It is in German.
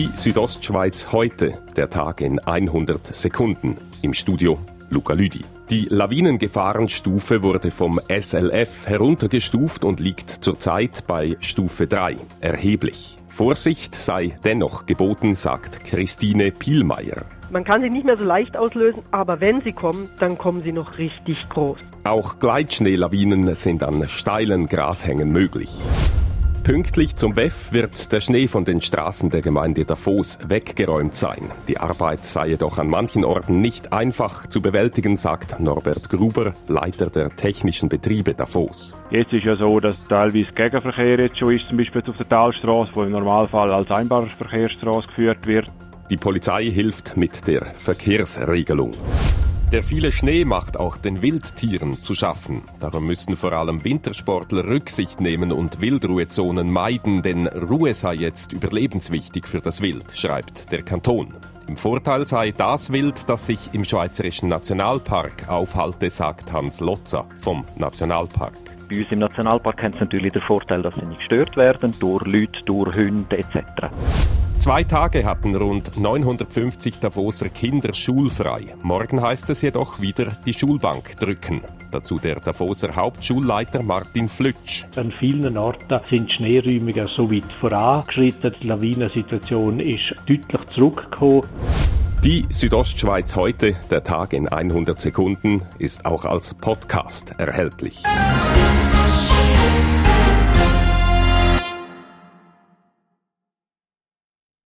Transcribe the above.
Die Südostschweiz heute, der Tag in 100 Sekunden. Im Studio Luca Lüdi. Die Lawinengefahrenstufe wurde vom SLF heruntergestuft und liegt zurzeit bei Stufe 3. Erheblich. Vorsicht sei dennoch geboten, sagt Christine Pielmeier. Man kann sie nicht mehr so leicht auslösen, aber wenn sie kommen, dann kommen sie noch richtig groß. Auch Gleitschneelawinen sind an steilen Grashängen möglich. Pünktlich zum WEF wird der Schnee von den Straßen der Gemeinde Davos weggeräumt sein. Die Arbeit sei jedoch an manchen Orten nicht einfach zu bewältigen, sagt Norbert Gruber, Leiter der technischen Betriebe Davos. Jetzt ist ja so, dass teilweise Gegenverkehr jetzt schon ist, zum Beispiel auf der Talstraße, wo im Normalfall als Einbahnverkehrsstraße geführt wird. Die Polizei hilft mit der Verkehrsregelung. Der viele Schnee macht auch den Wildtieren zu schaffen. Darum müssen vor allem Wintersportler Rücksicht nehmen und Wildruhezonen meiden, denn Ruhe sei jetzt überlebenswichtig für das Wild, schreibt der Kanton. Im Vorteil sei das Wild, das sich im Schweizerischen Nationalpark aufhalte, sagt Hans Lotzer vom Nationalpark. Bei uns im Nationalpark haben sie natürlich den Vorteil, dass sie nicht gestört werden durch Leute, durch Hunde etc. Zwei Tage hatten rund 950 Davoser Kinder schulfrei. Morgen heißt es jedoch wieder die Schulbank drücken. Dazu der Davoser Hauptschulleiter Martin Flütsch. An vielen Orten sind Schneeräumungen so weit vorangeschritten. Die Lawinensituation ist deutlich zurückgekommen. Die Südostschweiz heute, der Tag in 100 Sekunden, ist auch als Podcast erhältlich.